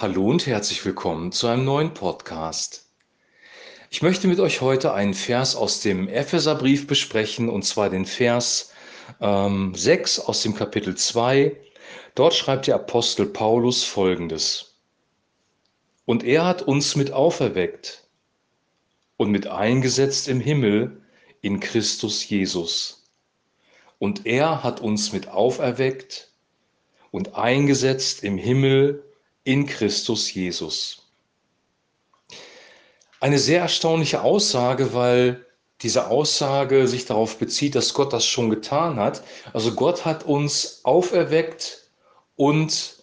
Hallo und herzlich willkommen zu einem neuen Podcast. Ich möchte mit euch heute einen Vers aus dem Epheserbrief besprechen, und zwar den Vers ähm, 6 aus dem Kapitel 2. Dort schreibt der Apostel Paulus folgendes. Und er hat uns mit auferweckt und mit eingesetzt im Himmel in Christus Jesus. Und er hat uns mit auferweckt und eingesetzt im Himmel in Christus Jesus. Eine sehr erstaunliche Aussage, weil diese Aussage sich darauf bezieht, dass Gott das schon getan hat. Also Gott hat uns auferweckt und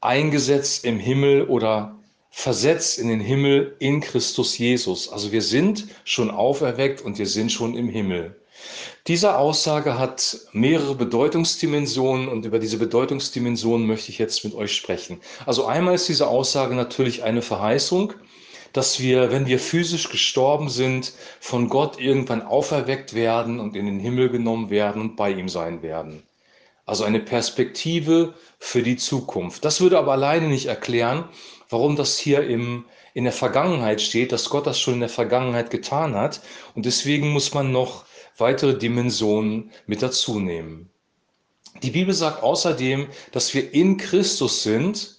eingesetzt im Himmel oder versetzt in den Himmel in Christus Jesus. Also wir sind schon auferweckt und wir sind schon im Himmel. Diese Aussage hat mehrere Bedeutungsdimensionen und über diese Bedeutungsdimensionen möchte ich jetzt mit euch sprechen. Also einmal ist diese Aussage natürlich eine Verheißung, dass wir, wenn wir physisch gestorben sind, von Gott irgendwann auferweckt werden und in den Himmel genommen werden und bei ihm sein werden. Also eine Perspektive für die Zukunft. Das würde aber alleine nicht erklären, warum das hier im, in der Vergangenheit steht, dass Gott das schon in der Vergangenheit getan hat. Und deswegen muss man noch weitere Dimensionen mit dazu nehmen. Die Bibel sagt außerdem, dass wir in Christus sind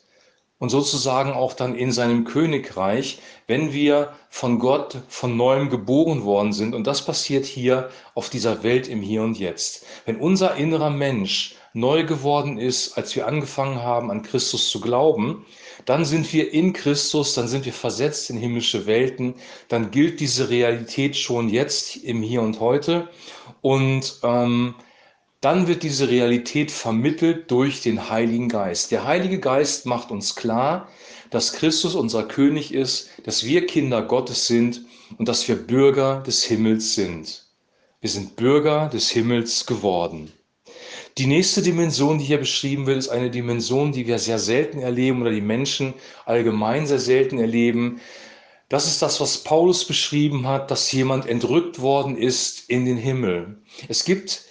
und sozusagen auch dann in seinem Königreich, wenn wir von Gott von neuem geboren worden sind. Und das passiert hier auf dieser Welt im Hier und Jetzt. Wenn unser innerer Mensch neu geworden ist, als wir angefangen haben, an Christus zu glauben, dann sind wir in Christus, dann sind wir versetzt in himmlische Welten, dann gilt diese Realität schon jetzt im Hier und Heute und ähm, dann wird diese Realität vermittelt durch den Heiligen Geist. Der Heilige Geist macht uns klar, dass Christus unser König ist, dass wir Kinder Gottes sind und dass wir Bürger des Himmels sind. Wir sind Bürger des Himmels geworden. Die nächste Dimension, die hier beschrieben wird, ist eine Dimension, die wir sehr selten erleben oder die Menschen allgemein sehr selten erleben. Das ist das, was Paulus beschrieben hat, dass jemand entrückt worden ist in den Himmel. Es gibt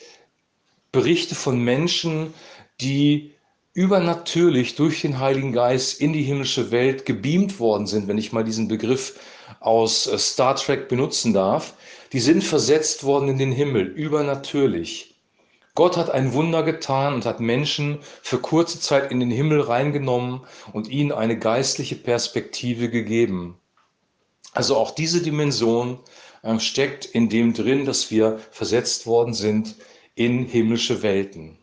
Berichte von Menschen, die übernatürlich durch den Heiligen Geist in die himmlische Welt gebeamt worden sind, wenn ich mal diesen Begriff aus äh, Star Trek benutzen darf. Die sind versetzt worden in den Himmel, übernatürlich. Gott hat ein Wunder getan und hat Menschen für kurze Zeit in den Himmel reingenommen und ihnen eine geistliche Perspektive gegeben. Also auch diese Dimension äh, steckt in dem drin, dass wir versetzt worden sind in himmlische Welten.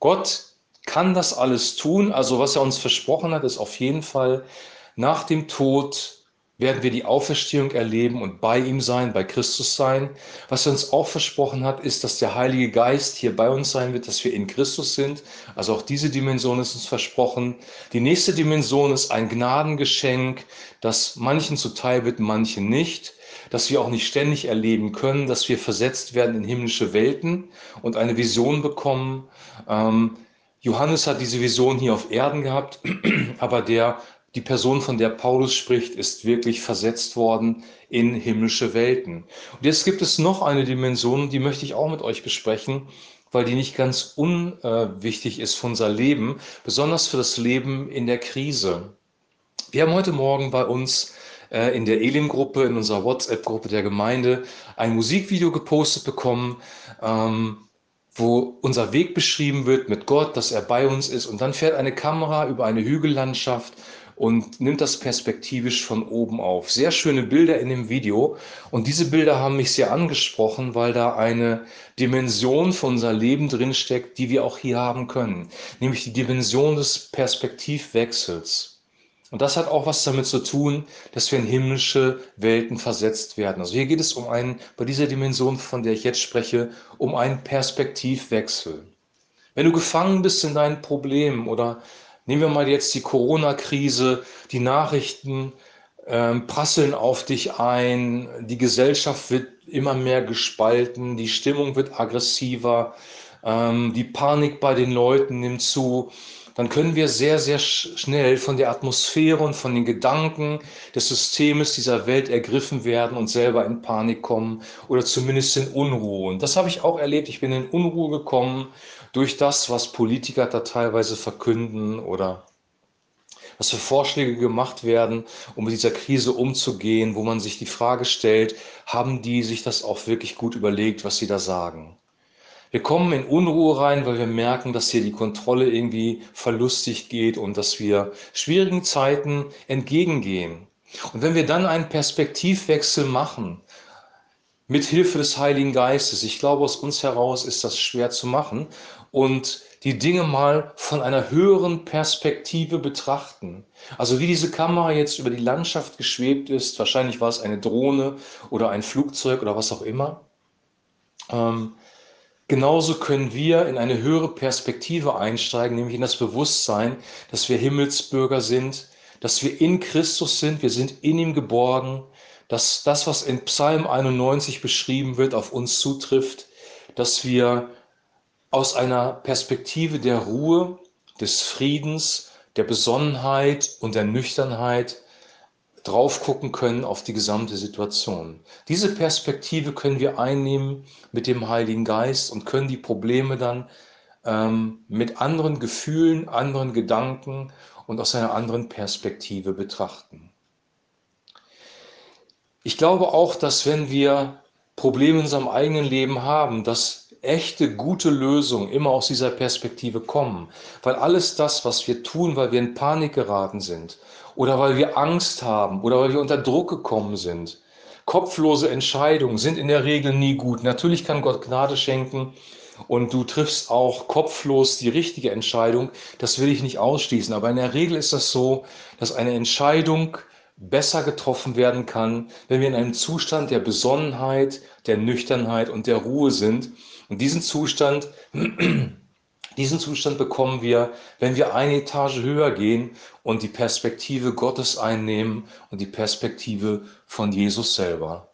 Gott kann das alles tun. Also was er uns versprochen hat, ist auf jeden Fall nach dem Tod werden wir die Auferstehung erleben und bei ihm sein, bei Christus sein. Was er uns auch versprochen hat, ist, dass der Heilige Geist hier bei uns sein wird, dass wir in Christus sind. Also auch diese Dimension ist uns versprochen. Die nächste Dimension ist ein Gnadengeschenk, das manchen zuteil wird, manchen nicht dass wir auch nicht ständig erleben können, dass wir versetzt werden in himmlische Welten und eine Vision bekommen. Ähm, Johannes hat diese Vision hier auf Erden gehabt, aber der die Person, von der Paulus spricht, ist wirklich versetzt worden in himmlische Welten. Und jetzt gibt es noch eine Dimension, die möchte ich auch mit euch besprechen, weil die nicht ganz unwichtig ist für unser Leben, besonders für das Leben in der Krise. Wir haben heute Morgen bei uns äh, in der Elim-Gruppe, in unserer WhatsApp-Gruppe der Gemeinde, ein Musikvideo gepostet bekommen, ähm, wo unser Weg beschrieben wird mit Gott, dass er bei uns ist. Und dann fährt eine Kamera über eine Hügellandschaft und nimmt das perspektivisch von oben auf. Sehr schöne Bilder in dem Video und diese Bilder haben mich sehr angesprochen, weil da eine Dimension von unser Leben drinsteckt, die wir auch hier haben können, nämlich die Dimension des Perspektivwechsels. Und das hat auch was damit zu tun, dass wir in himmlische Welten versetzt werden. Also hier geht es um einen, bei dieser Dimension, von der ich jetzt spreche, um einen Perspektivwechsel. Wenn du gefangen bist in deinen Problemen oder Nehmen wir mal jetzt die Corona-Krise, die Nachrichten ähm, prasseln auf dich ein, die Gesellschaft wird immer mehr gespalten, die Stimmung wird aggressiver, ähm, die Panik bei den Leuten nimmt zu dann können wir sehr, sehr schnell von der Atmosphäre und von den Gedanken des Systems dieser Welt ergriffen werden und selber in Panik kommen oder zumindest in Unruhe. Und das habe ich auch erlebt. Ich bin in Unruhe gekommen durch das, was Politiker da teilweise verkünden oder dass für Vorschläge gemacht werden, um mit dieser Krise umzugehen, wo man sich die Frage stellt, haben die sich das auch wirklich gut überlegt, was sie da sagen? Wir kommen in Unruhe rein, weil wir merken, dass hier die Kontrolle irgendwie verlustig geht und dass wir schwierigen Zeiten entgegengehen. Und wenn wir dann einen Perspektivwechsel machen, mit Hilfe des Heiligen Geistes, ich glaube, aus uns heraus ist das schwer zu machen, und die Dinge mal von einer höheren Perspektive betrachten. Also wie diese Kamera jetzt über die Landschaft geschwebt ist, wahrscheinlich war es eine Drohne oder ein Flugzeug oder was auch immer. Ähm, genauso können wir in eine höhere Perspektive einsteigen, nämlich in das Bewusstsein, dass wir Himmelsbürger sind, dass wir in Christus sind, wir sind in ihm geborgen, dass das, was in Psalm 91 beschrieben wird, auf uns zutrifft, dass wir aus einer Perspektive der Ruhe, des Friedens, der Besonnenheit und der Nüchternheit drauf gucken können auf die gesamte Situation. Diese Perspektive können wir einnehmen mit dem Heiligen Geist und können die Probleme dann ähm, mit anderen Gefühlen, anderen Gedanken und aus einer anderen Perspektive betrachten. Ich glaube auch, dass wenn wir Probleme in unserem eigenen Leben haben, dass echte, gute Lösungen immer aus dieser Perspektive kommen. Weil alles das, was wir tun, weil wir in Panik geraten sind oder weil wir Angst haben oder weil wir unter Druck gekommen sind, kopflose Entscheidungen sind in der Regel nie gut. Natürlich kann Gott Gnade schenken und du triffst auch kopflos die richtige Entscheidung. Das will ich nicht ausschließen. Aber in der Regel ist das so, dass eine Entscheidung besser getroffen werden kann, wenn wir in einem Zustand der Besonnenheit, der Nüchternheit und der Ruhe sind. Und diesen Zustand, diesen Zustand bekommen wir, wenn wir eine Etage höher gehen und die Perspektive Gottes einnehmen und die Perspektive von Jesus selber.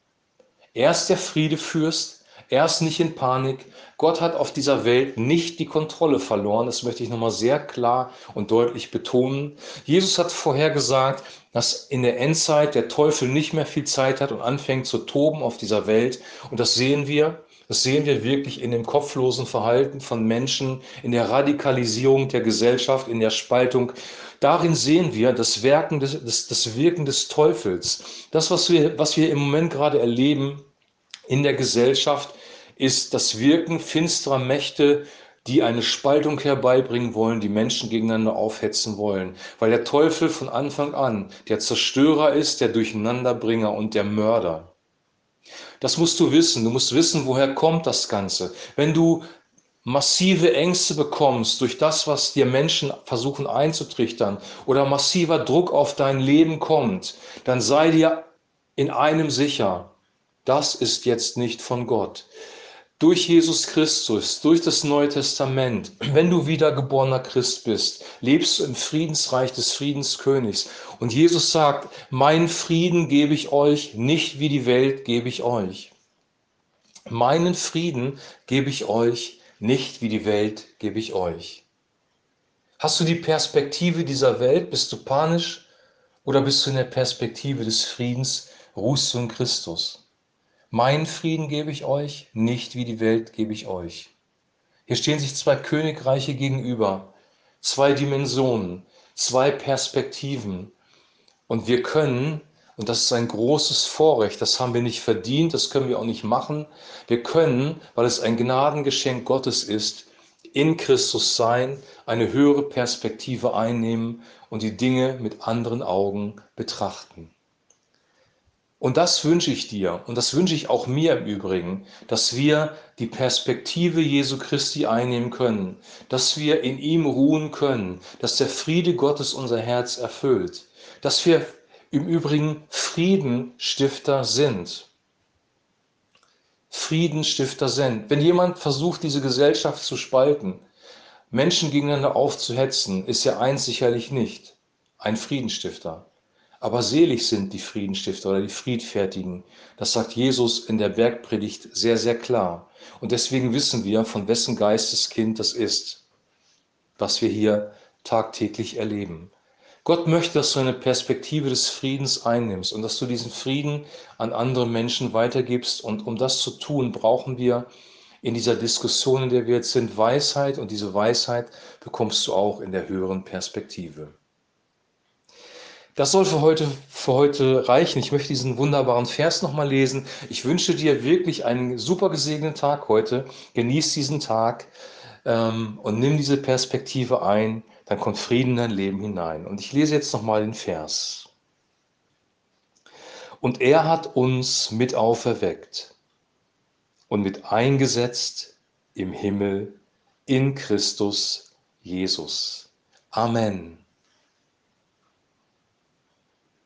Er ist der Friedefürst, er ist nicht in Panik. Gott hat auf dieser Welt nicht die Kontrolle verloren. Das möchte ich nochmal sehr klar und deutlich betonen. Jesus hat vorher gesagt, dass in der Endzeit der Teufel nicht mehr viel Zeit hat und anfängt zu toben auf dieser Welt. Und das sehen wir. Das sehen wir wirklich in dem kopflosen Verhalten von Menschen, in der Radikalisierung der Gesellschaft, in der Spaltung. Darin sehen wir das, Werken des, das, das Wirken des Teufels. Das, was wir, was wir im Moment gerade erleben in der Gesellschaft, ist das Wirken finsterer Mächte, die eine Spaltung herbeibringen wollen, die Menschen gegeneinander aufhetzen wollen. Weil der Teufel von Anfang an der Zerstörer ist, der Durcheinanderbringer und der Mörder. Das musst du wissen. Du musst wissen, woher kommt das Ganze. Wenn du massive Ängste bekommst durch das, was dir Menschen versuchen einzutrichtern oder massiver Druck auf dein Leben kommt, dann sei dir in einem sicher, das ist jetzt nicht von Gott durch Jesus Christus, durch das Neue Testament, wenn du wiedergeborener Christ bist, lebst du im Friedensreich des Friedenskönigs. Und Jesus sagt, mein Frieden gebe ich euch, nicht wie die Welt gebe ich euch. Meinen Frieden gebe ich euch, nicht wie die Welt gebe ich euch. Hast du die Perspektive dieser Welt? Bist du panisch? Oder bist du in der Perspektive des Friedens? Ruhst du in Christus? Mein Frieden gebe ich euch, nicht wie die Welt gebe ich euch. Hier stehen sich zwei Königreiche gegenüber, zwei Dimensionen, zwei Perspektiven. Und wir können, und das ist ein großes Vorrecht, das haben wir nicht verdient, das können wir auch nicht machen, wir können, weil es ein Gnadengeschenk Gottes ist, in Christus sein, eine höhere Perspektive einnehmen und die Dinge mit anderen Augen betrachten. Und das wünsche ich dir und das wünsche ich auch mir im Übrigen, dass wir die Perspektive Jesu Christi einnehmen können, dass wir in ihm ruhen können, dass der Friede Gottes unser Herz erfüllt, dass wir im Übrigen Friedenstifter sind. Friedenstifter sind. Wenn jemand versucht, diese Gesellschaft zu spalten, Menschen gegeneinander aufzuhetzen, ist er eins sicherlich nicht, ein Friedenstifter. Aber selig sind die Friedenstifter oder die Friedfertigen. Das sagt Jesus in der Bergpredigt sehr, sehr klar. Und deswegen wissen wir, von wessen Geisteskind das ist, was wir hier tagtäglich erleben. Gott möchte, dass du eine Perspektive des Friedens einnimmst und dass du diesen Frieden an andere Menschen weitergibst. Und um das zu tun, brauchen wir in dieser Diskussion, in der wir jetzt sind, Weisheit. Und diese Weisheit bekommst du auch in der höheren Perspektive. Das soll für heute, für heute reichen. Ich möchte diesen wunderbaren Vers nochmal lesen. Ich wünsche dir wirklich einen super gesegneten Tag heute. Genieß diesen Tag ähm, und nimm diese Perspektive ein. Dann kommt Frieden in dein Leben hinein. Und ich lese jetzt nochmal den Vers. Und er hat uns mit auferweckt und mit eingesetzt im Himmel in Christus Jesus. Amen.